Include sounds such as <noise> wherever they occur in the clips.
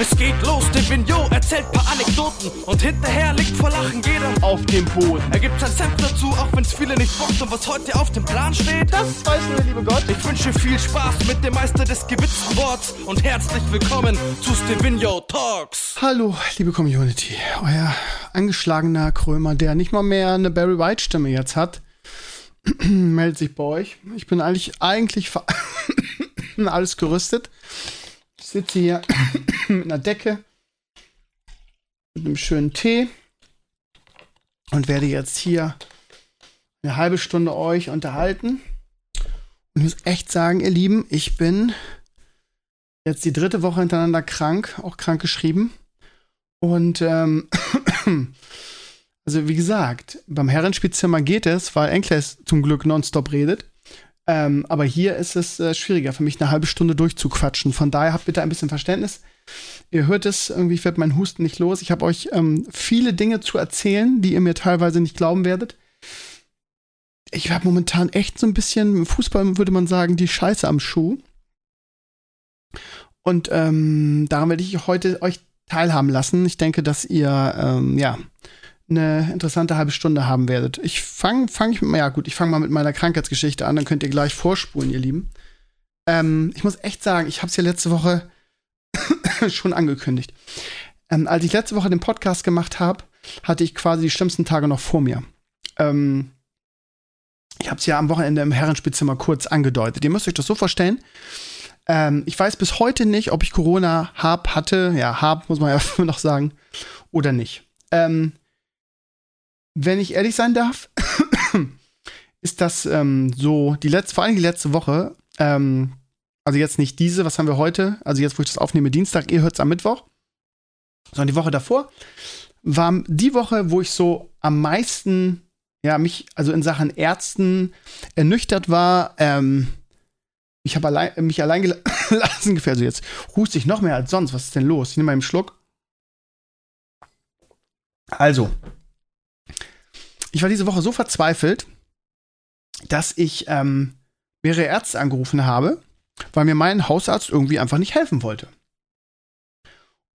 Es geht los, der Vignot erzählt paar Anekdoten und hinterher liegt vor Lachen jeder auf dem Boden. Er gibt sein Senf dazu, auch wenn's viele nicht bockt und was heute auf dem Plan steht, das weiß nur der liebe Gott. Ich wünsche viel Spaß mit dem Meister des gewitzten Worts und herzlich willkommen zu Stevino Talks. Hallo, liebe Community. Euer angeschlagener Krömer, der nicht mal mehr eine Barry White Stimme jetzt hat, <clears throat> meldet sich bei euch. Ich bin eigentlich, eigentlich <coughs> alles gerüstet. Sitze hier <coughs> mit einer Decke, mit einem schönen Tee und werde jetzt hier eine halbe Stunde euch unterhalten. Und ich muss echt sagen, ihr Lieben, ich bin jetzt die dritte Woche hintereinander krank, auch krank geschrieben. Und ähm, <coughs> also wie gesagt, beim Herrenspielzimmer geht es, weil Enkles zum Glück nonstop redet. Ähm, aber hier ist es äh, schwieriger für mich, eine halbe Stunde durchzuquatschen. Von daher habt bitte ein bisschen Verständnis. Ihr hört es, irgendwie wird mein Husten nicht los. Ich habe euch ähm, viele Dinge zu erzählen, die ihr mir teilweise nicht glauben werdet. Ich habe momentan echt so ein bisschen, Fußball würde man sagen, die Scheiße am Schuh. Und ähm, daran werde ich heute euch teilhaben lassen. Ich denke, dass ihr, ähm, ja, eine interessante halbe Stunde haben werdet. Ich fange fang ich ja gut, ich fange mal mit meiner Krankheitsgeschichte an, dann könnt ihr gleich vorspulen, ihr Lieben. Ähm, ich muss echt sagen, ich habe es ja letzte Woche <coughs> schon angekündigt. Ähm, als ich letzte Woche den Podcast gemacht habe, hatte ich quasi die schlimmsten Tage noch vor mir. Ähm, ich habe es ja am Wochenende im Herrenspielzimmer kurz angedeutet. Ihr müsst euch das so vorstellen. Ähm, ich weiß bis heute nicht, ob ich Corona hab, hatte, ja, hab, muss man ja <laughs> noch sagen, oder nicht. Ähm, wenn ich ehrlich sein darf, <coughs> ist das ähm, so, die letzte, vor allem die letzte Woche, ähm, also jetzt nicht diese, was haben wir heute, also jetzt, wo ich das aufnehme, Dienstag, ihr hört es am Mittwoch, sondern die Woche davor, war die Woche, wo ich so am meisten, ja, mich, also in Sachen Ärzten ernüchtert war, ähm, ich habe allein, mich allein gelassen, <coughs> gefällt also jetzt huste ich noch mehr als sonst, was ist denn los? Ich nehme mal einen Schluck. Also, ich war diese Woche so verzweifelt, dass ich ähm, mehrere Ärzte angerufen habe, weil mir mein Hausarzt irgendwie einfach nicht helfen wollte.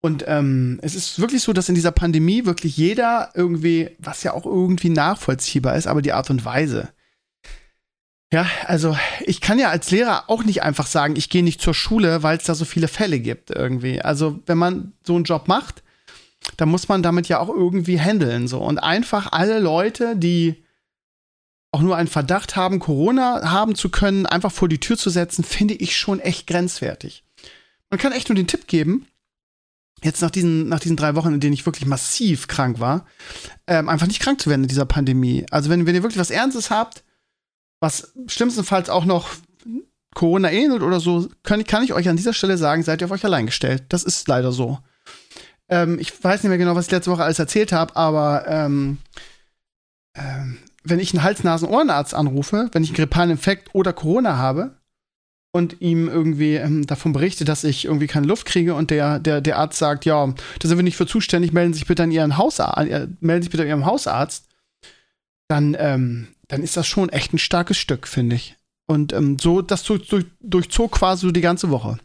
Und ähm, es ist wirklich so, dass in dieser Pandemie wirklich jeder irgendwie, was ja auch irgendwie nachvollziehbar ist, aber die Art und Weise. Ja, also ich kann ja als Lehrer auch nicht einfach sagen, ich gehe nicht zur Schule, weil es da so viele Fälle gibt irgendwie. Also wenn man so einen Job macht, da muss man damit ja auch irgendwie handeln. So. Und einfach alle Leute, die auch nur einen Verdacht haben, Corona haben zu können, einfach vor die Tür zu setzen, finde ich schon echt grenzwertig. Man kann echt nur den Tipp geben, jetzt nach diesen, nach diesen drei Wochen, in denen ich wirklich massiv krank war, ähm, einfach nicht krank zu werden in dieser Pandemie. Also wenn, wenn ihr wirklich was Ernstes habt, was schlimmstenfalls auch noch Corona ähnelt oder so, kann, kann ich euch an dieser Stelle sagen, seid ihr auf euch allein gestellt. Das ist leider so. Ähm, ich weiß nicht mehr genau, was ich letzte Woche alles erzählt habe, aber ähm, ähm, wenn ich einen Hals-Nasen-Ohrenarzt anrufe, wenn ich einen grippalen Infekt oder Corona habe und ihm irgendwie ähm, davon berichte, dass ich irgendwie keine Luft kriege und der, der, der Arzt sagt, ja, da sind wir nicht für zuständig, melden Sie sich bitte an Ihren Hausarzt, äh, melden sich bitte an Ihrem Hausarzt, dann, ähm, dann ist das schon echt ein starkes Stück, finde ich. Und ähm, so, das durch, durch, durchzog quasi so die ganze Woche.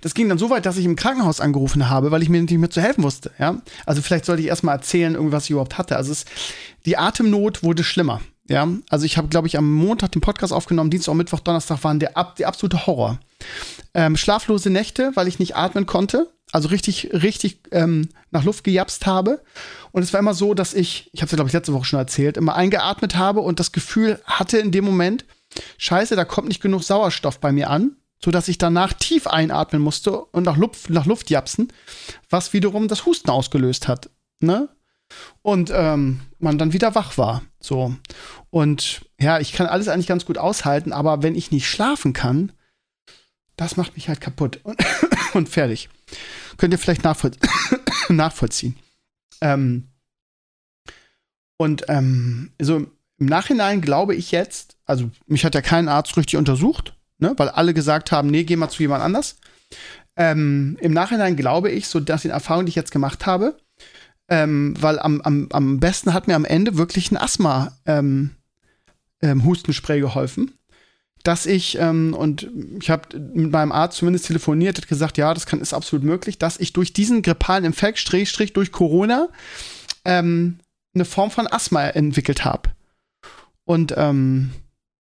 Das ging dann so weit, dass ich im Krankenhaus angerufen habe, weil ich mir nicht mehr zu helfen wusste. Ja? Also vielleicht sollte ich erstmal erzählen, was ich überhaupt hatte. Also es, die Atemnot wurde schlimmer. Ja, also ich habe, glaube ich, am Montag den Podcast aufgenommen, Dienstag, Mittwoch, Donnerstag waren der, der absolute Horror. Ähm, schlaflose Nächte, weil ich nicht atmen konnte, also richtig, richtig ähm, nach Luft gejapst habe. Und es war immer so, dass ich, ich habe es ja, glaube ich, letzte Woche schon erzählt, immer eingeatmet habe und das Gefühl hatte in dem Moment, scheiße, da kommt nicht genug Sauerstoff bei mir an so dass ich danach tief einatmen musste und nach Luft, nach Luft japsen, was wiederum das Husten ausgelöst hat. Ne? Und ähm, man dann wieder wach war. So. Und ja, ich kann alles eigentlich ganz gut aushalten, aber wenn ich nicht schlafen kann, das macht mich halt kaputt und, <coughs> und fertig. Könnt ihr vielleicht nachvoll <coughs> nachvollziehen. Ähm, und ähm, so im Nachhinein glaube ich jetzt, also mich hat ja kein Arzt richtig untersucht, ne? weil alle gesagt haben, nee, geh mal zu jemand anders. Ähm, Im Nachhinein glaube ich, so dass die Erfahrung, die ich jetzt gemacht habe, ähm, weil am, am, am besten hat mir am Ende wirklich ein Asthma ähm, ähm, Hustenspray geholfen. dass ich, ähm, und ich habe mit meinem Arzt zumindest telefoniert, hat gesagt, ja, das kann, ist absolut möglich, dass ich durch diesen grippalen Infekt, Strich, Strich, durch Corona, ähm, eine Form von Asthma entwickelt habe. Und dann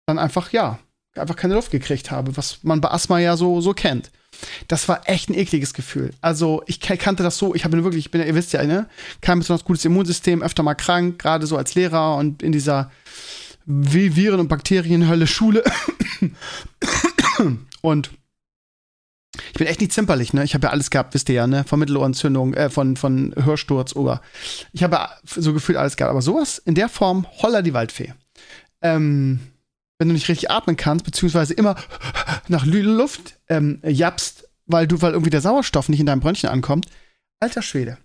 einfach, ja, einfach keine Luft gekriegt habe, was man bei Asthma ja so, so kennt. Das war echt ein ekliges Gefühl. Also ich kannte das so, ich habe wirklich, ich bin, ihr wisst ja, ne, kein besonders gutes Immunsystem, öfter mal krank, gerade so als Lehrer und in dieser Viren- und Bakterienhölle Schule. <coughs> und ich bin echt nicht zimperlich, ne? Ich habe ja alles gehabt, wisst ihr ja, ne? Von Mittelohrentzündung, äh, von, von Hörsturz oder. Ich habe so gefühlt alles gehabt. Aber sowas in der Form, holla die Waldfee. Ähm, wenn du nicht richtig atmen kannst, beziehungsweise immer nach Luft ähm, japst, weil du, weil irgendwie der Sauerstoff nicht in deinem Brönnchen ankommt. Alter Schwede.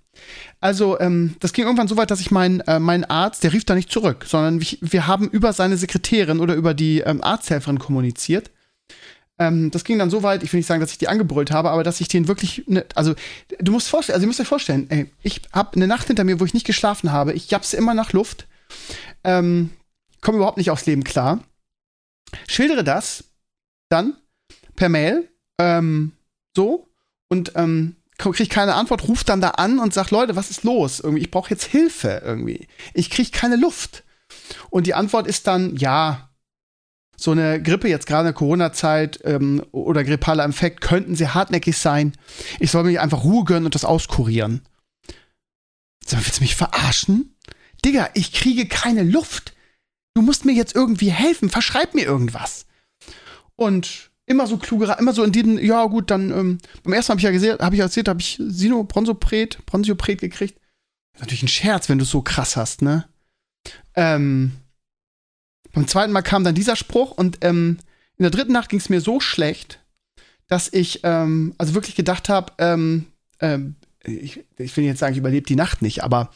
Also, ähm, das ging irgendwann so weit, dass ich meinen äh, mein Arzt, der rief da nicht zurück, sondern wir, wir haben über seine Sekretärin oder über die ähm, Arzthelferin kommuniziert. Ähm, das ging dann so weit, ich will nicht sagen, dass ich die angebrüllt habe, aber dass ich den wirklich, ne, also du musst vorstellen, also ihr müsst euch vorstellen, ey, ich habe eine Nacht hinter mir, wo ich nicht geschlafen habe, ich japse immer nach Luft, ähm, komme überhaupt nicht aufs Leben klar, schildere das dann per Mail, ähm, so und ähm, kriege keine Antwort, ruft dann da an und sagt, Leute, was ist los? Irgendwie, ich brauche jetzt Hilfe irgendwie. Ich kriege keine Luft. Und die Antwort ist dann, ja, so eine Grippe jetzt gerade in der Corona-Zeit ähm, oder grippaler Infekt könnten sehr hartnäckig sein. Ich soll mir einfach Ruhe gönnen und das auskurieren. Sag mal, willst du mich verarschen? Digga, ich kriege keine Luft. Du musst mir jetzt irgendwie helfen. Verschreib mir irgendwas. Und immer so kluge, immer so in diesem, ja gut, dann ähm, beim ersten Mal habe ich ja gesehen, ich erzählt, habe ich Sino Bronzopret, Bronziopret gekriegt. Ist natürlich ein Scherz, wenn du es so krass hast, ne? Ähm, beim zweiten Mal kam dann dieser Spruch und ähm, in der dritten Nacht ging es mir so schlecht, dass ich ähm, also wirklich gedacht habe, ähm, ähm, ich, ich will jetzt sagen, ich überlebe die Nacht nicht, aber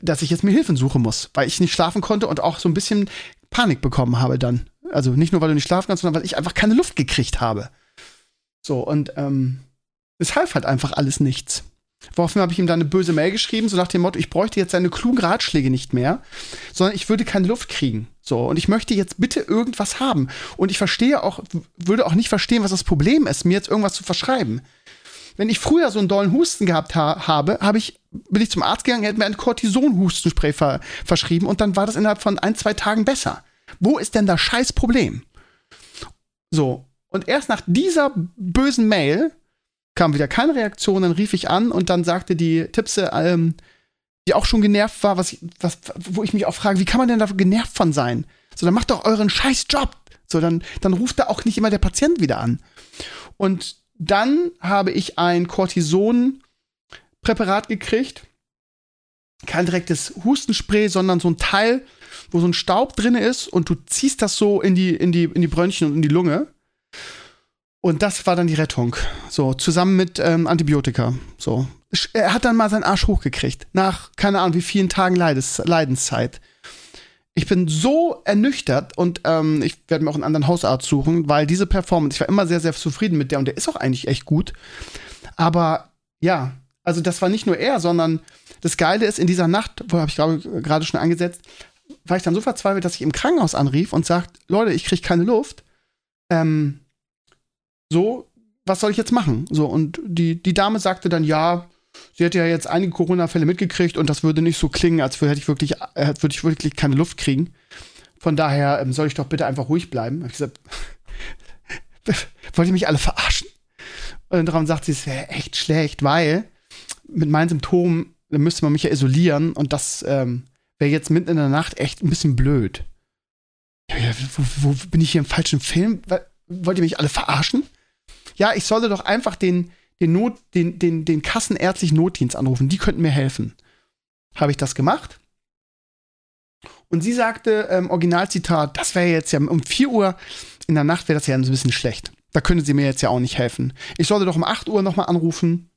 dass ich jetzt mir Hilfen suchen muss, weil ich nicht schlafen konnte und auch so ein bisschen Panik bekommen habe dann. Also nicht nur, weil du nicht schlafen kannst, sondern weil ich einfach keine Luft gekriegt habe. So, und ähm, es half halt einfach alles nichts. Woraufhin habe ich ihm dann eine böse Mail geschrieben, so nach dem Motto, ich bräuchte jetzt seine klugen Ratschläge nicht mehr, sondern ich würde keine Luft kriegen. So, und ich möchte jetzt bitte irgendwas haben. Und ich verstehe auch, würde auch nicht verstehen, was das Problem ist, mir jetzt irgendwas zu verschreiben. Wenn ich früher so einen dollen Husten gehabt ha habe, habe ich, bin ich zum Arzt gegangen, hat mir ein Cortison-Hustenspray ver verschrieben und dann war das innerhalb von ein, zwei Tagen besser. Wo ist denn das scheiß Problem? So. Und erst nach dieser bösen Mail kam wieder keine Reaktion, dann rief ich an und dann sagte die Tipse, ähm, die auch schon genervt war, was, was, wo ich mich auch frage, wie kann man denn da genervt von sein? So, dann macht doch euren scheiß Job. So, dann, dann ruft da auch nicht immer der Patient wieder an. Und dann habe ich ein Cortison-Präparat gekriegt. Kein direktes Hustenspray, sondern so ein Teil, wo so ein Staub drin ist und du ziehst das so in die, in die, in die Brönnchen und in die Lunge. Und das war dann die Rettung. So, zusammen mit ähm, Antibiotika. So. Er hat dann mal seinen Arsch hochgekriegt. Nach, keine Ahnung, wie vielen Tagen Leides, Leidenszeit. Ich bin so ernüchtert und ähm, ich werde mir auch einen anderen Hausarzt suchen, weil diese Performance, ich war immer sehr, sehr zufrieden mit der und der ist auch eigentlich echt gut. Aber ja, also das war nicht nur er, sondern das Geile ist, in dieser Nacht, wo habe ich glaube gerade schon angesetzt, war ich dann so verzweifelt, dass ich im Krankenhaus anrief und sagt, Leute, ich kriege keine Luft. Ähm, so, was soll ich jetzt machen? So, und die, die Dame sagte dann, ja, sie hätte ja jetzt einige Corona-Fälle mitgekriegt und das würde nicht so klingen, als würde ich wirklich, äh, würde ich wirklich keine Luft kriegen. Von daher ähm, soll ich doch bitte einfach ruhig bleiben. Hab ich gesagt, <laughs> wollt ihr mich alle verarschen? Und darum sagt sie, es wäre echt schlecht, weil mit meinen Symptomen müsste man mich ja isolieren und das ähm, wäre jetzt mitten in der Nacht echt ein bisschen blöd. Ja, wo, wo, bin ich hier im falschen Film? Wollt ihr mich alle verarschen? Ja, ich sollte doch einfach den, den, Not, den, den, den kassenärztlichen Notdienst anrufen. Die könnten mir helfen. Habe ich das gemacht? Und sie sagte, ähm, Originalzitat, das wäre jetzt ja um 4 Uhr in der Nacht wäre das ja ein bisschen schlecht. Da könnte sie mir jetzt ja auch nicht helfen. Ich sollte doch um 8 Uhr nochmal anrufen.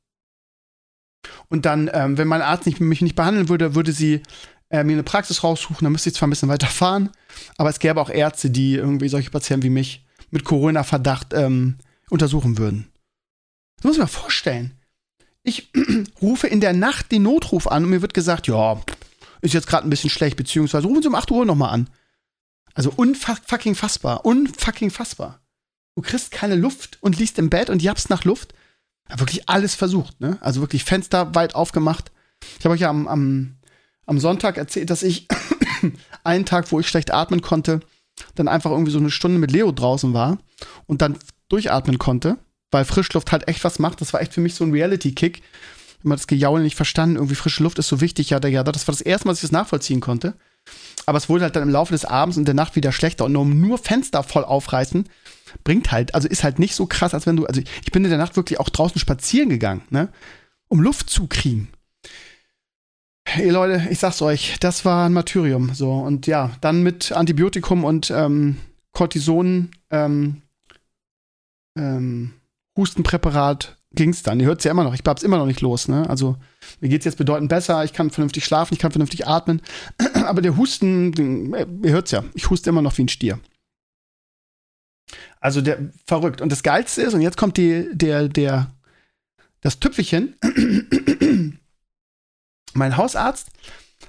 Und dann, ähm, wenn mein Arzt nicht, mich nicht behandeln würde, würde sie äh, mir eine Praxis raussuchen, dann müsste ich zwar ein bisschen weiter fahren, aber es gäbe auch Ärzte, die irgendwie solche Patienten wie mich mit Corona-Verdacht ähm, untersuchen würden. Das muss ich mir vorstellen. Ich <clears throat> rufe in der Nacht den Notruf an und mir wird gesagt, ja, ist jetzt gerade ein bisschen schlecht, beziehungsweise rufen Sie um 8 Uhr nochmal an. Also unfucking fassbar. Unfucking fassbar. Du kriegst keine Luft und liegst im Bett und jappst nach Luft. Ja, wirklich alles versucht, ne? Also wirklich Fenster weit aufgemacht. Ich habe euch ja am, am, am Sonntag erzählt, dass ich <clears throat> einen Tag, wo ich schlecht atmen konnte, dann einfach irgendwie so eine Stunde mit Leo draußen war und dann durchatmen konnte, weil Frischluft halt echt was macht. Das war echt für mich so ein Reality-Kick. Immer das Gejaule nicht verstanden. Irgendwie frische Luft ist so wichtig. Ja, ja, das war das erste Mal, dass ich das nachvollziehen konnte. Aber es wurde halt dann im Laufe des Abends und der Nacht wieder schlechter und nur, nur Fenster voll aufreißen bringt halt, also ist halt nicht so krass, als wenn du, also ich bin in der Nacht wirklich auch draußen spazieren gegangen, ne, um Luft zu kriegen. Hey Leute, ich sag's euch, das war ein Martyrium. So, und ja, dann mit Antibiotikum und ähm, Cortison, ähm, ähm, Hustenpräparat ging's dann. Ihr hört's ja immer noch, ich hab's immer noch nicht los, ne? Also, mir geht's jetzt bedeutend besser, ich kann vernünftig schlafen, ich kann vernünftig atmen. <clears throat> Aber der Husten, ihr hört's ja, ich huste immer noch wie ein Stier. Also der verrückt. Und das Geilste ist, und jetzt kommt die, der, der, das Tüpfelchen. <clears throat> Mein Hausarzt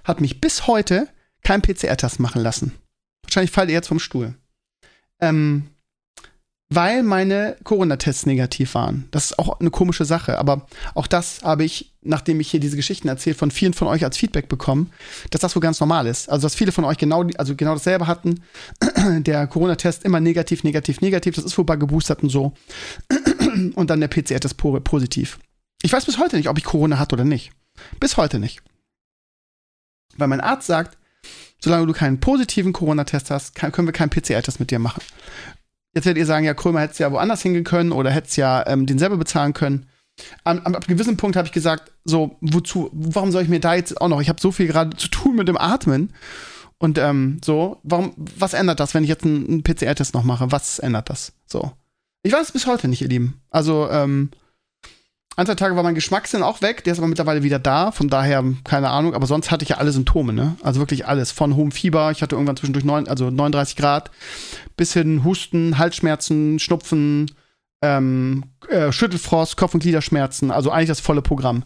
hat mich bis heute keinen PCR-Test machen lassen. Wahrscheinlich fällt er jetzt vom Stuhl. Ähm, weil meine Corona-Tests negativ waren. Das ist auch eine komische Sache, aber auch das habe ich, nachdem ich hier diese Geschichten erzählt, von vielen von euch als Feedback bekommen, dass das so ganz normal ist. Also, dass viele von euch genau, also genau dasselbe hatten. <clears throat> Der Corona-Test immer negativ, negativ, negativ. Das ist wohl bei Geboosterten so. <clears throat> Und dann der PCR-Test positiv. Ich weiß bis heute nicht, ob ich Corona hatte oder nicht. Bis heute nicht. Weil mein Arzt sagt, solange du keinen positiven Corona-Test hast, können wir keinen PCR-Test mit dir machen. Jetzt werdet ihr sagen, ja, Krömer hätte es ja woanders hingehen können oder hätte es ja ähm, den selber bezahlen können. Am, am, ab gewissen Punkt habe ich gesagt, so, wozu, warum soll ich mir da jetzt auch noch, ich habe so viel gerade zu tun mit dem Atmen. Und ähm, so, warum, was ändert das, wenn ich jetzt einen, einen PCR-Test noch mache? Was ändert das? So. Ich weiß es bis heute nicht, ihr Lieben. Also, ähm, zwei Tage war mein Geschmackssinn auch weg, der ist aber mittlerweile wieder da, von daher keine Ahnung, aber sonst hatte ich ja alle Symptome, ne? Also wirklich alles, von hohem Fieber, ich hatte irgendwann zwischendurch neun, also 39 Grad, bis hin Husten, Halsschmerzen, Schnupfen, ähm, äh, Schüttelfrost, Kopf- und Gliederschmerzen, also eigentlich das volle Programm.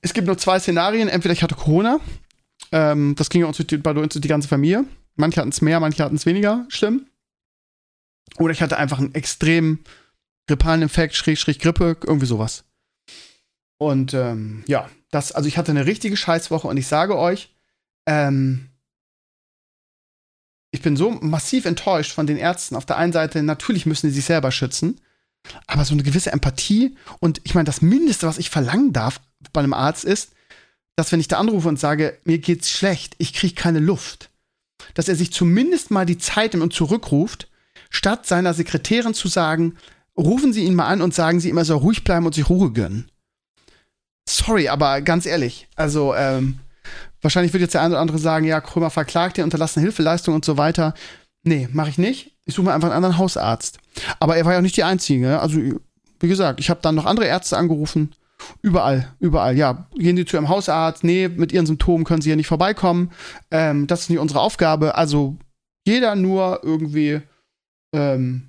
Es gibt nur zwei Szenarien, entweder ich hatte Corona, ähm, das ging uns bei uns die ganze Familie, manche hatten es mehr, manche hatten es weniger schlimm, oder ich hatte einfach einen extrem grippalen Infekt, Schräg, Grippe, irgendwie sowas. Und ähm, ja, das, also ich hatte eine richtige Scheißwoche und ich sage euch, ähm, ich bin so massiv enttäuscht von den Ärzten. Auf der einen Seite, natürlich müssen sie sich selber schützen, aber so eine gewisse Empathie und ich meine, das Mindeste, was ich verlangen darf bei einem Arzt ist, dass wenn ich da anrufe und sage, mir geht's schlecht, ich kriege keine Luft, dass er sich zumindest mal die Zeit nimmt und zurückruft, statt seiner Sekretärin zu sagen, rufen Sie ihn mal an und sagen Sie immer, so ruhig bleiben und sich Ruhe gönnen. Sorry, aber ganz ehrlich, also ähm, wahrscheinlich wird jetzt der eine oder andere sagen, ja, Krömer verklagt den unterlassene Hilfeleistung und so weiter. Nee, mache ich nicht. Ich suche mir einfach einen anderen Hausarzt. Aber er war ja auch nicht die Einzige. Also, wie gesagt, ich habe dann noch andere Ärzte angerufen. Überall, überall. Ja, gehen Sie zu Ihrem Hausarzt. Nee, mit Ihren Symptomen können Sie hier nicht vorbeikommen. Ähm, das ist nicht unsere Aufgabe. Also, jeder nur irgendwie ähm,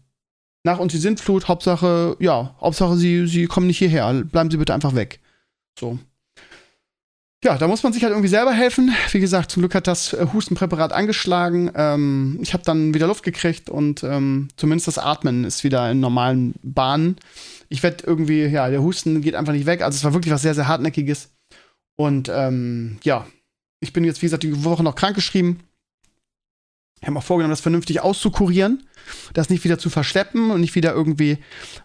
nach uns die Sintflut, Hauptsache, ja, Hauptsache, sie, sie kommen nicht hierher, bleiben sie bitte einfach weg. So. Ja, da muss man sich halt irgendwie selber helfen. Wie gesagt, zum Glück hat das äh, Hustenpräparat angeschlagen. Ähm, ich habe dann wieder Luft gekriegt und ähm, zumindest das Atmen ist wieder in normalen Bahnen. Ich werde irgendwie, ja, der Husten geht einfach nicht weg. Also es war wirklich was sehr, sehr hartnäckiges. Und ähm, ja, ich bin jetzt, wie gesagt, die Woche noch krankgeschrieben. Ich habe mir vorgenommen, das vernünftig auszukurieren, das nicht wieder zu verschleppen und nicht wieder irgendwie,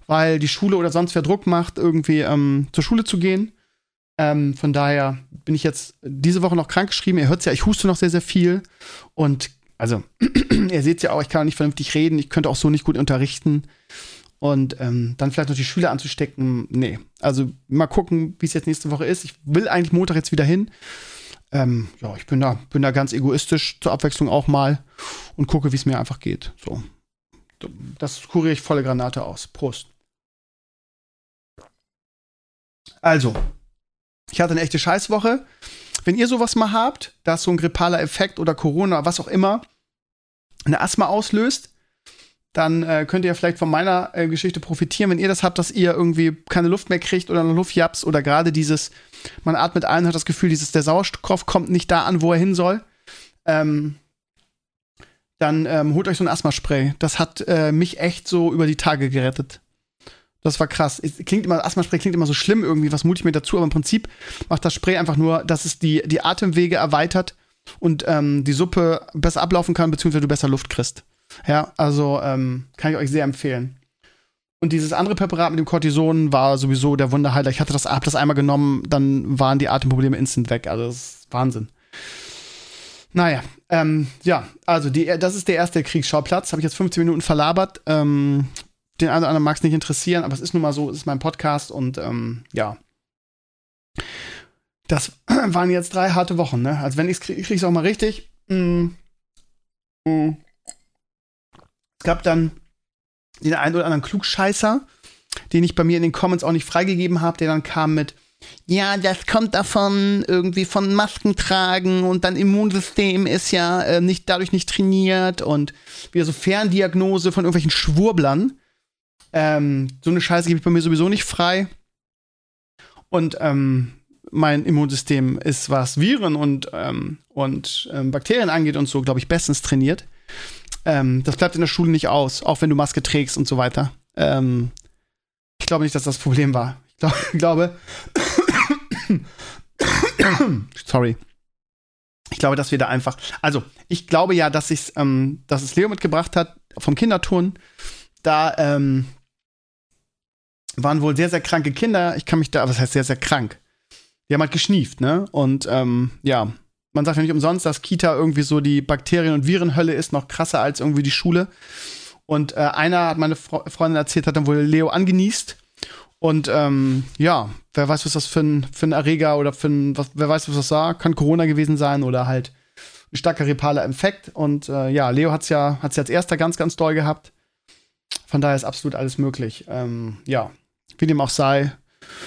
weil die Schule oder sonst wer Druck macht, irgendwie ähm, zur Schule zu gehen. Ähm, von daher bin ich jetzt diese Woche noch krank geschrieben. Ihr hört es ja, ich huste noch sehr, sehr viel. Und also, <clears throat> ihr seht ja auch, ich kann nicht vernünftig reden. Ich könnte auch so nicht gut unterrichten. Und ähm, dann vielleicht noch die Schüler anzustecken. Nee. Also mal gucken, wie es jetzt nächste Woche ist. Ich will eigentlich Montag jetzt wieder hin. Ähm, ja, ich bin da, bin da ganz egoistisch zur Abwechslung auch mal und gucke, wie es mir einfach geht. So. Das kuriere ich volle Granate aus. Prost. Also, ich hatte eine echte Scheißwoche. Wenn ihr sowas mal habt, dass so ein grippaler Effekt oder Corona, was auch immer, eine Asthma auslöst, dann äh, könnt ihr vielleicht von meiner äh, Geschichte profitieren, wenn ihr das habt, dass ihr irgendwie keine Luft mehr kriegt oder eine Luftjaps oder gerade dieses, man atmet ein, hat das Gefühl, dieses, der Sauerstoff kommt nicht da an, wo er hin soll. Ähm, dann ähm, holt euch so ein Asthmaspray. Das hat äh, mich echt so über die Tage gerettet. Das war krass. Es klingt immer, Asthmaspray klingt immer so schlimm irgendwie, was mute ich mir dazu, aber im Prinzip macht das Spray einfach nur, dass es die, die Atemwege erweitert und ähm, die Suppe besser ablaufen kann, beziehungsweise du besser Luft kriegst. Ja, also ähm, kann ich euch sehr empfehlen. Und dieses andere Präparat mit dem Cortison war sowieso der Wunderheiler. Ich hatte das, hab das einmal genommen, dann waren die Atemprobleme instant weg. Also das ist Wahnsinn. Naja, ähm, ja, also die, das ist der erste Kriegsschauplatz. Habe ich jetzt 15 Minuten verlabert. Ähm, den einen oder anderen mag es nicht interessieren, aber es ist nun mal so, es ist mein Podcast und ähm, ja. Das <clears throat> waren jetzt drei harte Wochen, ne? Also wenn ich es kriege, kriege ich es auch mal richtig. Mm. Mm. Es gab dann den einen oder anderen Klugscheißer, den ich bei mir in den Comments auch nicht freigegeben habe, der dann kam mit, ja, das kommt davon irgendwie von Masken tragen und dein Immunsystem ist ja äh, nicht dadurch nicht trainiert und wieder so Ferndiagnose von irgendwelchen Schwurblern. Ähm, so eine Scheiße gebe ich bei mir sowieso nicht frei. Und ähm, mein Immunsystem ist, was Viren und, ähm, und ähm, Bakterien angeht und so, glaube ich, bestens trainiert. Ähm, das bleibt in der Schule nicht aus, auch wenn du Maske trägst und so weiter. Ähm, ich glaube nicht, dass das Problem war. Ich, glaub, <laughs> glaube, <coughs> sorry. Ich glaube, dass wir da einfach, also ich glaube ja, dass ich, ähm, dass es Leo mitgebracht hat vom Kinderturnen. Da ähm, waren wohl sehr, sehr kranke Kinder. Ich kann mich da, was heißt sehr, sehr krank? Die haben halt geschnieft, ne? Und ähm, ja, man sagt ja nicht umsonst, dass Kita irgendwie so die Bakterien- und Virenhölle ist, noch krasser als irgendwie die Schule. Und äh, einer hat meine Fre Freundin erzählt, hat dann wohl Leo angenießt. Und ähm, ja, wer weiß, was das für ein, für ein Erreger oder für ein, was, wer weiß, was das war. Kann Corona gewesen sein oder halt ein starker repaler Infekt. Und äh, ja, Leo hat es ja, hat's als erster ganz, ganz doll gehabt. Von daher ist absolut alles möglich. Ähm, ja, wie dem auch sei.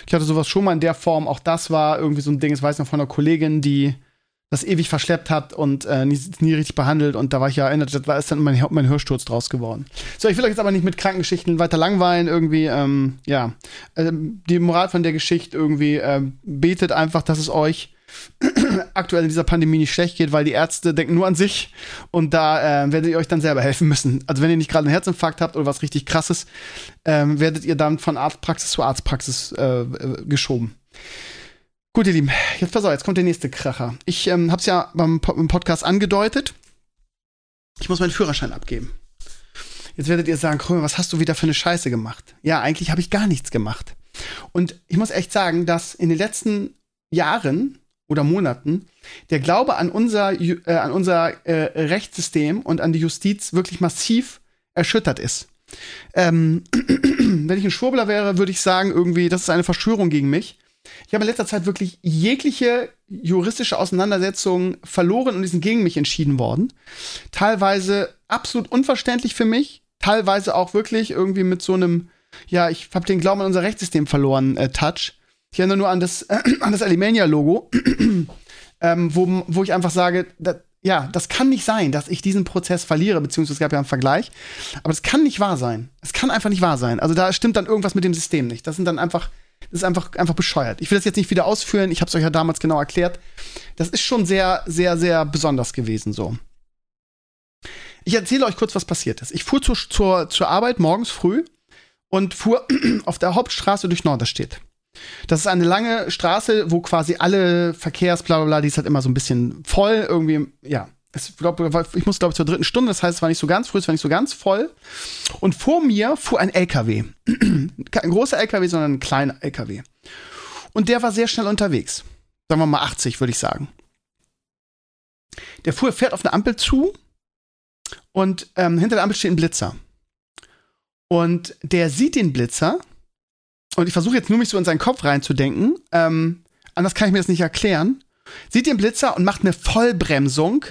Ich hatte sowas schon mal in der Form. Auch das war irgendwie so ein Ding, das weiß ich noch von einer Kollegin, die das ewig verschleppt hat und äh, nie, nie, richtig behandelt. Und da war ich ja erinnert, da ist dann mein, mein Hörsturz draus geworden. So, ich will euch jetzt aber nicht mit Krankengeschichten weiter langweilen. Irgendwie, ähm, ja. Ähm, die Moral von der Geschichte irgendwie, ähm, betet einfach, dass es euch <clears throat> aktuell in dieser Pandemie nicht schlecht geht, weil die Ärzte denken nur an sich und da äh, werdet ihr euch dann selber helfen müssen. Also wenn ihr nicht gerade einen Herzinfarkt habt oder was richtig krasses, ähm, werdet ihr dann von Arztpraxis zu Arztpraxis äh, äh geschoben. Gut, ihr Lieben, jetzt pass auf, jetzt kommt der nächste Kracher. Ich ähm, hab's ja beim, beim Podcast angedeutet. Ich muss meinen Führerschein abgeben. Jetzt werdet ihr sagen, Krömer, was hast du wieder für eine Scheiße gemacht? Ja, eigentlich habe ich gar nichts gemacht. Und ich muss echt sagen, dass in den letzten Jahren oder Monaten der Glaube an unser, äh, an unser äh, Rechtssystem und an die Justiz wirklich massiv erschüttert ist. Ähm, <clears throat> wenn ich ein Schwurbler wäre, würde ich sagen, irgendwie, das ist eine Verschwörung gegen mich. Ich habe in letzter Zeit wirklich jegliche juristische Auseinandersetzung verloren und die sind gegen mich entschieden worden. Teilweise absolut unverständlich für mich, teilweise auch wirklich irgendwie mit so einem, ja, ich habe den Glauben an unser Rechtssystem verloren, äh, Touch. Ich erinnere nur an das, <clears throat> äh, das Alimania-Logo, <clears throat> ähm, wo, wo ich einfach sage, dat, ja, das kann nicht sein, dass ich diesen Prozess verliere, beziehungsweise es gab ja einen Vergleich. Aber es kann nicht wahr sein. Es kann einfach nicht wahr sein. Also da stimmt dann irgendwas mit dem System nicht. Das sind dann einfach das ist einfach, einfach bescheuert. Ich will das jetzt nicht wieder ausführen. Ich habe es euch ja damals genau erklärt. Das ist schon sehr, sehr, sehr besonders gewesen so. Ich erzähle euch kurz, was passiert ist. Ich fuhr zur, zur, zur Arbeit morgens früh und fuhr <clears throat> auf der Hauptstraße durch Norderstedt. Das ist eine lange Straße, wo quasi alle Verkehrs, bla bla bla, die ist halt immer so ein bisschen voll, irgendwie, ja es, glaub, ich muss glaube ich zur dritten Stunde, das heißt, es war nicht so ganz früh, es war nicht so ganz voll. Und vor mir fuhr ein LKW. <clears throat> Kein großer LKW, sondern ein kleiner LKW. Und der war sehr schnell unterwegs. Sagen wir mal 80, würde ich sagen. Der fuhr, fährt auf eine Ampel zu und ähm, hinter der Ampel steht ein Blitzer. Und der sieht den Blitzer und ich versuche jetzt nur mich so in seinen Kopf reinzudenken. Ähm, anders kann ich mir das nicht erklären. Sieht den Blitzer und macht eine Vollbremsung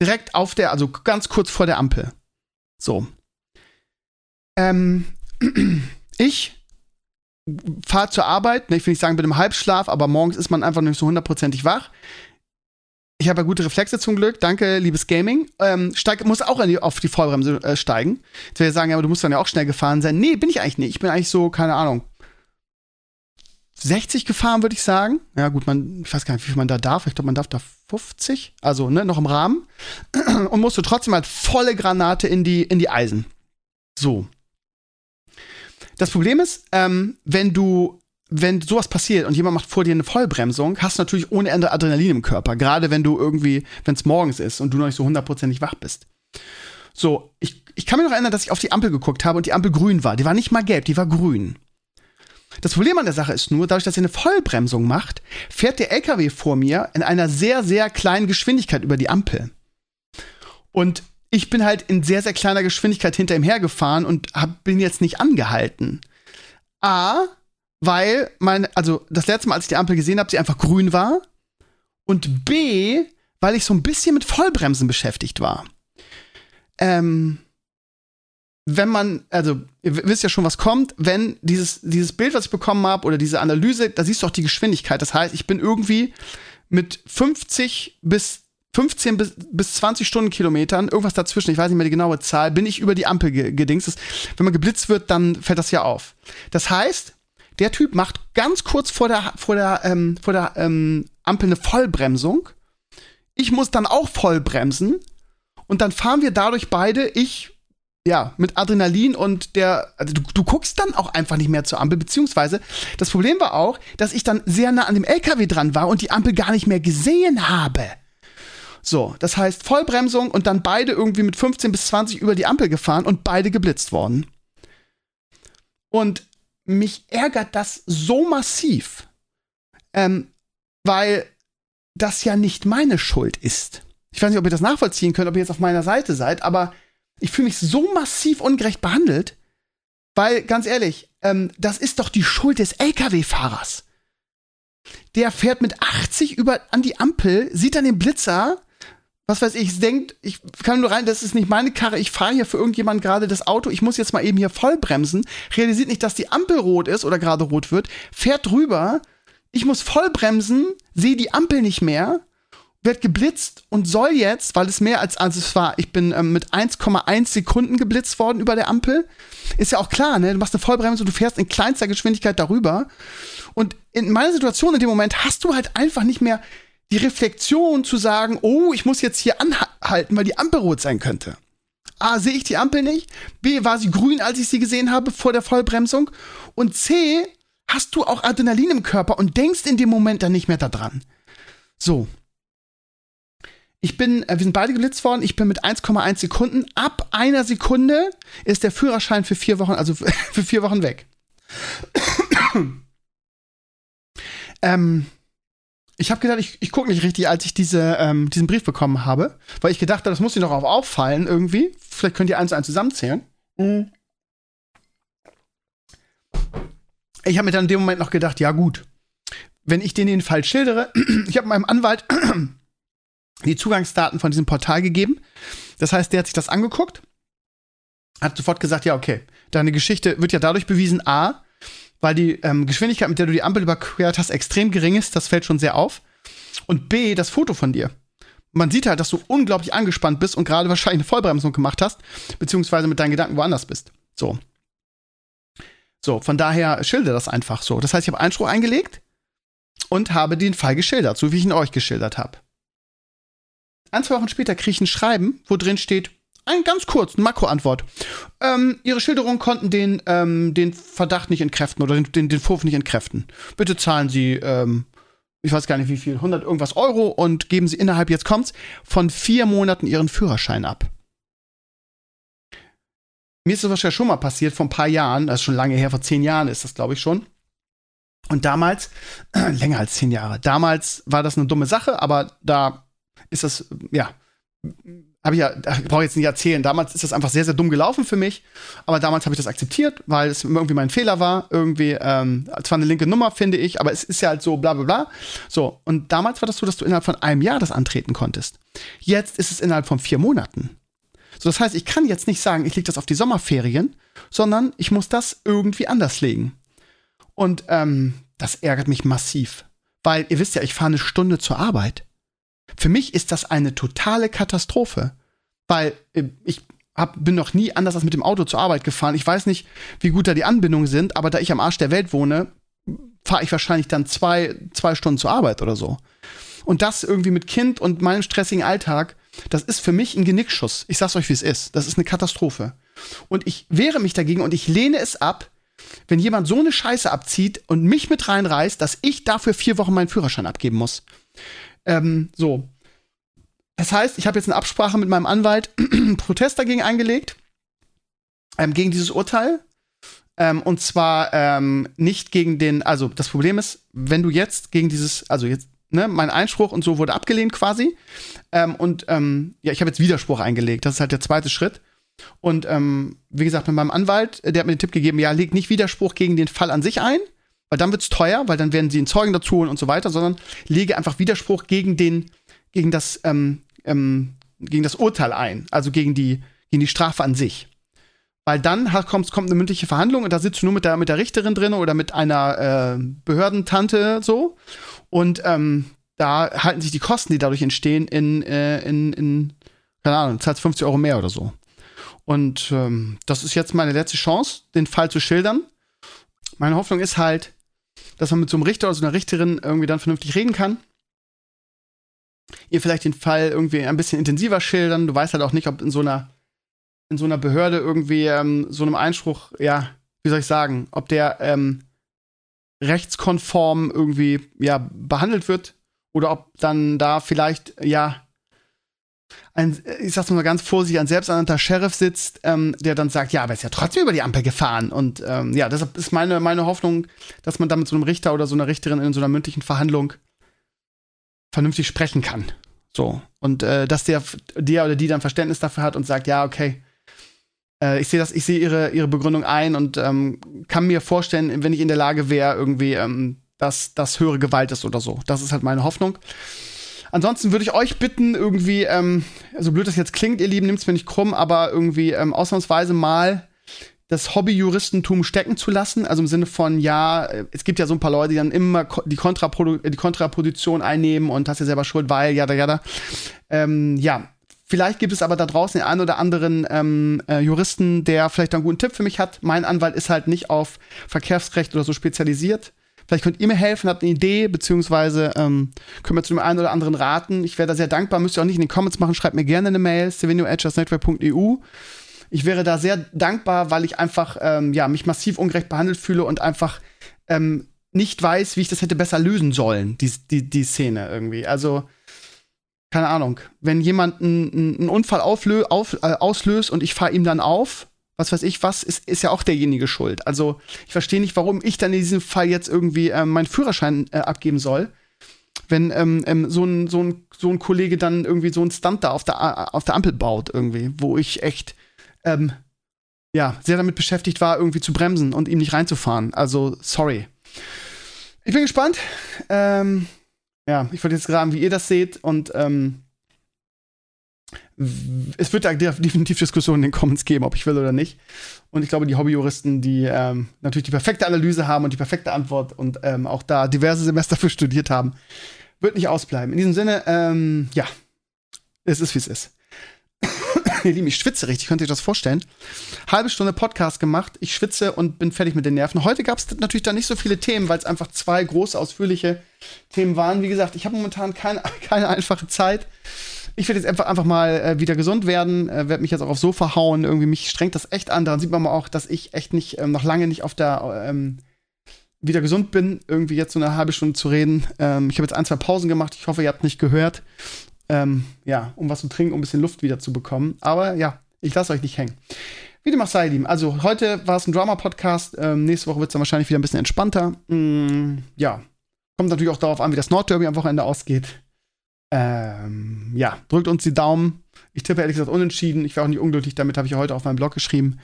direkt auf der, also ganz kurz vor der Ampel. So. Ähm, <clears throat> ich fahre zur Arbeit, ne, ich will nicht sagen mit einem Halbschlaf, aber morgens ist man einfach nicht so hundertprozentig wach. Ich habe ja gute Reflexe zum Glück, danke, liebes Gaming. Ähm, steig, muss auch die, auf die Vollbremse äh, steigen. Jetzt will ich sagen, ja, aber du musst dann ja auch schnell gefahren sein. Nee, bin ich eigentlich nicht. Ich bin eigentlich so, keine Ahnung, 60 gefahren, würde ich sagen. Ja, gut, man, ich weiß gar nicht, wie viel man da darf. Ich glaube, man darf da 50, also ne, noch im Rahmen. <clears throat> Und musste trotzdem halt volle Granate in die, in die Eisen. So. Das Problem ist, ähm, wenn du, wenn sowas passiert und jemand macht vor dir eine Vollbremsung, hast du natürlich ohne Ende Adrenalin im Körper. Gerade wenn du irgendwie, wenn es morgens ist und du noch nicht so hundertprozentig wach bist. So, ich, ich kann mich noch erinnern, dass ich auf die Ampel geguckt habe und die Ampel grün war. Die war nicht mal gelb, die war grün. Das Problem an der Sache ist nur, dadurch, dass ihr eine Vollbremsung macht, fährt der LKW vor mir in einer sehr, sehr kleinen Geschwindigkeit über die Ampel. Und ich bin halt in sehr, sehr kleiner Geschwindigkeit hinter ihm hergefahren und hab, bin jetzt nicht angehalten. A, weil mein, also das letzte Mal, als ich die Ampel gesehen habe, sie einfach grün war. Und B, weil ich so ein bisschen mit Vollbremsen beschäftigt war. Ähm, wenn man, also ihr wisst ja schon, was kommt, wenn dieses, dieses Bild, was ich bekommen habe, oder diese Analyse, da siehst du auch die Geschwindigkeit. Das heißt, ich bin irgendwie mit 50 bis 15 bis, bis 20 Stundenkilometern, irgendwas dazwischen, ich weiß nicht mehr die genaue Zahl, bin ich über die Ampel ge gedingst. Wenn man geblitzt wird, dann fällt das ja auf. Das heißt, der Typ macht ganz kurz vor der, vor der, ähm, vor der ähm, Ampel eine Vollbremsung. Ich muss dann auch vollbremsen. Und dann fahren wir dadurch beide, ich ja, mit Adrenalin und der, also du, du guckst dann auch einfach nicht mehr zur Ampel, beziehungsweise das Problem war auch, dass ich dann sehr nah an dem LKW dran war und die Ampel gar nicht mehr gesehen habe. So, das heißt Vollbremsung und dann beide irgendwie mit 15 bis 20 über die Ampel gefahren und beide geblitzt worden. Und mich ärgert das so massiv, ähm, weil das ja nicht meine Schuld ist. Ich weiß nicht, ob ihr das nachvollziehen könnt, ob ihr jetzt auf meiner Seite seid, aber ich fühle mich so massiv ungerecht behandelt, weil, ganz ehrlich, ähm, das ist doch die Schuld des Lkw-Fahrers. Der fährt mit 80 über an die Ampel, sieht dann den Blitzer, was weiß ich, denkt, ich kann nur rein, das ist nicht meine Karre, ich fahre hier für irgendjemand gerade das Auto, ich muss jetzt mal eben hier voll bremsen, realisiert nicht, dass die Ampel rot ist oder gerade rot wird, fährt drüber, ich muss voll bremsen, sehe die Ampel nicht mehr, wird geblitzt und soll jetzt, weil es mehr als, als es war, ich bin ähm, mit 1,1 Sekunden geblitzt worden über der Ampel. Ist ja auch klar, ne? Du machst eine Vollbremse und du fährst in kleinster Geschwindigkeit darüber. Und in meiner Situation in dem Moment hast du halt einfach nicht mehr die Reflexion zu sagen, oh, ich muss jetzt hier anhalten, weil die Ampel rot sein könnte. A, sehe ich die Ampel nicht. B, war sie grün, als ich sie gesehen habe vor der Vollbremsung. Und C, hast du auch Adrenalin im Körper und denkst in dem Moment dann nicht mehr daran. So, ich bin, äh, wir sind beide geblitzt worden. Ich bin mit 1,1 Sekunden. Ab einer Sekunde ist der Führerschein für vier Wochen, also für <laughs> vier Wochen weg. <coughs> ähm, ich habe gedacht, ich, ich gucke nicht richtig, als ich diese, ähm, diesen Brief bekommen habe, weil ich gedacht habe, das muss dir noch auffallen irgendwie. Vielleicht könnt ihr eins zu eins zusammenzählen. Mhm. Ich habe mir dann in dem Moment noch gedacht, ja gut, wenn ich denen den Fall schildere, <clears throat> ich habe meinem Anwalt die Zugangsdaten von diesem Portal gegeben. Das heißt, der hat sich das angeguckt, hat sofort gesagt, ja, okay, deine Geschichte wird ja dadurch bewiesen, A, weil die ähm, Geschwindigkeit, mit der du die Ampel überquert hast, extrem gering ist, das fällt schon sehr auf. Und B, das Foto von dir. Man sieht halt, dass du unglaublich angespannt bist und gerade wahrscheinlich eine Vollbremsung gemacht hast, beziehungsweise mit deinen Gedanken woanders bist. So. So, von daher schilder das einfach so. Das heißt, ich habe Einspruch eingelegt und habe den Fall geschildert, so wie ich ihn euch geschildert habe ein, zwei Wochen später kriege ich ein Schreiben, wo drin steht, ein ganz kurz, eine Makroantwort. Ähm, ihre Schilderungen konnten den, ähm, den Verdacht nicht entkräften oder den, den, den Vorwurf nicht entkräften. Bitte zahlen Sie, ähm, ich weiß gar nicht wie viel, 100 irgendwas Euro und geben Sie innerhalb, jetzt kommt's, von vier Monaten Ihren Führerschein ab. Mir ist das ja schon mal passiert vor ein paar Jahren, das ist schon lange her, vor zehn Jahren ist das, glaube ich, schon. Und damals, äh, <clears throat> länger als zehn Jahre, damals war das eine dumme Sache, aber da ist das, ja, habe ich ja, brauche jetzt nicht erzählen. Damals ist das einfach sehr, sehr dumm gelaufen für mich. Aber damals habe ich das akzeptiert, weil es irgendwie mein Fehler war. Irgendwie, ähm, zwar eine linke Nummer, finde ich, aber es ist ja halt so bla bla bla. So, und damals war das so, dass du innerhalb von einem Jahr das antreten konntest. Jetzt ist es innerhalb von vier Monaten. So, das heißt, ich kann jetzt nicht sagen, ich lege das auf die Sommerferien, sondern ich muss das irgendwie anders legen. Und ähm, das ärgert mich massiv. Weil ihr wisst ja, ich fahre eine Stunde zur Arbeit. Für mich ist das eine totale Katastrophe, weil äh, ich hab, bin noch nie anders als mit dem Auto zur Arbeit gefahren. Ich weiß nicht, wie gut da die Anbindungen sind, aber da ich am Arsch der Welt wohne, fahre ich wahrscheinlich dann zwei, zwei Stunden zur Arbeit oder so. Und das irgendwie mit Kind und meinem stressigen Alltag, das ist für mich ein Genickschuss. Ich sag's euch, wie es ist. Das ist eine Katastrophe. Und ich wehre mich dagegen und ich lehne es ab, wenn jemand so eine Scheiße abzieht und mich mit reinreißt, dass ich dafür vier Wochen meinen Führerschein abgeben muss. Ähm, so. Das heißt, ich habe jetzt eine Absprache mit meinem Anwalt, <clears throat> Protest dagegen eingelegt, ähm, gegen dieses Urteil. Ähm, und zwar ähm, nicht gegen den, also das Problem ist, wenn du jetzt gegen dieses, also jetzt, ne, mein Einspruch und so wurde abgelehnt quasi. Ähm, und ähm, ja, ich habe jetzt Widerspruch eingelegt. Das ist halt der zweite Schritt. Und ähm, wie gesagt, mit meinem Anwalt, der hat mir den Tipp gegeben, ja, leg nicht Widerspruch gegen den Fall an sich ein, weil dann wird's teuer, weil dann werden sie einen Zeugen dazu holen und so weiter, sondern lege einfach Widerspruch gegen den, gegen das, ähm, ähm, gegen das Urteil ein, also gegen die, gegen die Strafe an sich. Weil dann hat, kommt, kommt eine mündliche Verhandlung und da sitzt du nur mit der, mit der Richterin drin oder mit einer äh, Behördentante so. Und ähm, da halten sich die Kosten, die dadurch entstehen, in, äh, in, in keine Ahnung, zahlst 50 Euro mehr oder so. Und ähm, das ist jetzt meine letzte Chance, den Fall zu schildern. Meine Hoffnung ist halt, dass man mit so einem Richter oder so einer Richterin irgendwie dann vernünftig reden kann. Ihr vielleicht den Fall irgendwie ein bisschen intensiver schildern. Du weißt halt auch nicht, ob in so einer, in so einer Behörde irgendwie ähm, so einem Einspruch, ja, wie soll ich sagen, ob der ähm, rechtskonform irgendwie ja behandelt wird oder ob dann da vielleicht ja ein, ich sag's mal ganz vorsichtig, ein selbsternannter Sheriff sitzt, ähm, der dann sagt, ja, aber er ist ja trotzdem über die Ampel gefahren. Und ähm, ja, deshalb ist meine, meine Hoffnung, dass man da mit so einem Richter oder so einer Richterin in so einer mündlichen Verhandlung vernünftig sprechen kann. So. Und äh, dass der, der oder die dann Verständnis dafür hat und sagt, ja, okay, äh, ich sehe das, ich sehe ihre, ihre Begründung ein und ähm, kann mir vorstellen, wenn ich in der Lage wäre, irgendwie, ähm, dass das höhere Gewalt ist oder so. Das ist halt meine Hoffnung. Ansonsten würde ich euch bitten, irgendwie, ähm, so blöd das jetzt klingt, ihr Lieben, nehmt es mir nicht krumm, aber irgendwie ähm, ausnahmsweise mal das Hobbyjuristentum stecken zu lassen. Also im Sinne von, ja, es gibt ja so ein paar Leute, die dann immer die, Kontraprodu die Kontraposition einnehmen und hast ja selber Schuld, weil, ja, ja, ähm, ja. Vielleicht gibt es aber da draußen den einen oder anderen ähm, äh, Juristen, der vielleicht einen guten Tipp für mich hat. Mein Anwalt ist halt nicht auf Verkehrsrecht oder so spezialisiert. Vielleicht könnt ihr mir helfen, habt eine Idee, beziehungsweise ähm, können wir zu dem einen oder anderen raten. Ich wäre da sehr dankbar, müsst ihr auch nicht in den Comments machen, schreibt mir gerne eine Mail, stevenio.network.eu. Ich wäre da sehr dankbar, weil ich einfach ähm, ja, mich massiv ungerecht behandelt fühle und einfach ähm, nicht weiß, wie ich das hätte besser lösen sollen, die, die, die Szene irgendwie. Also, keine Ahnung, wenn jemand einen, einen Unfall auflö auf, äh, auslöst und ich fahre ihm dann auf, was weiß ich was, ist, ist ja auch derjenige schuld. Also ich verstehe nicht, warum ich dann in diesem Fall jetzt irgendwie äh, meinen Führerschein äh, abgeben soll. Wenn ähm, ähm, so, ein, so, ein, so ein Kollege dann irgendwie so ein Stunt da auf der, äh, auf der Ampel baut, irgendwie, wo ich echt ähm, ja, sehr damit beschäftigt war, irgendwie zu bremsen und ihm nicht reinzufahren. Also, sorry. Ich bin gespannt. Ähm, ja, ich wollte jetzt graben, wie ihr das seht und ähm, es wird da definitiv Diskussionen in den Comments geben, ob ich will oder nicht. Und ich glaube, die Hobbyjuristen, die ähm, natürlich die perfekte Analyse haben und die perfekte Antwort und ähm, auch da diverse Semester für studiert haben, wird nicht ausbleiben. In diesem Sinne, ähm, ja, es ist, wie es ist. <coughs> Ihr Lieben, ich schwitze richtig, könnt ihr euch das vorstellen? Halbe Stunde Podcast gemacht, ich schwitze und bin fertig mit den Nerven. Heute gab es natürlich da nicht so viele Themen, weil es einfach zwei große, ausführliche Themen waren. Wie gesagt, ich habe momentan keine, <laughs> keine einfache Zeit ich werde jetzt einfach, einfach mal äh, wieder gesund werden, äh, werde mich jetzt auch aufs Sofa hauen. Irgendwie mich strengt das echt an. Daran sieht man mal auch, dass ich echt nicht, ähm, noch lange nicht auf der, ähm, wieder gesund bin, irgendwie jetzt so eine halbe Stunde zu reden. Ähm, ich habe jetzt ein, zwei Pausen gemacht. Ich hoffe, ihr habt nicht gehört. Ähm, ja, um was zu trinken, um ein bisschen Luft wieder zu bekommen. Aber ja, ich lasse euch nicht hängen. Wie dem auch sei, Lieben. Also, heute war es ein Drama-Podcast. Ähm, nächste Woche wird es dann wahrscheinlich wieder ein bisschen entspannter. Mm, ja. Kommt natürlich auch darauf an, wie das Nordderby am Wochenende ausgeht. Ähm, ja, drückt uns die Daumen. Ich tippe ehrlich gesagt unentschieden. Ich wäre auch nicht unglücklich damit, habe ich heute auf meinem Blog geschrieben.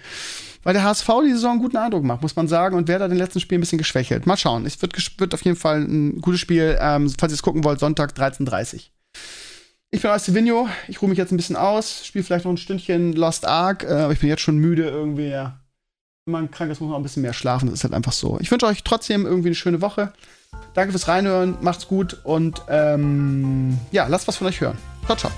Weil der HSV die Saison einen guten Eindruck macht, muss man sagen. Und wer da den letzten Spiel ein bisschen geschwächelt. Mal schauen. Es wird, wird auf jeden Fall ein gutes Spiel. Ähm, falls ihr es gucken wollt, Sonntag 13.30 Ich bin Alcevinho. Ich ruhe mich jetzt ein bisschen aus. Spiele vielleicht noch ein Stündchen Lost Ark. Äh, aber ich bin jetzt schon müde irgendwie. Ja. Wenn man krank ist, muss man auch ein bisschen mehr schlafen. Das ist halt einfach so. Ich wünsche euch trotzdem irgendwie eine schöne Woche. Danke fürs Reinhören, macht's gut und ähm, ja, lasst was von euch hören. Ciao, ciao.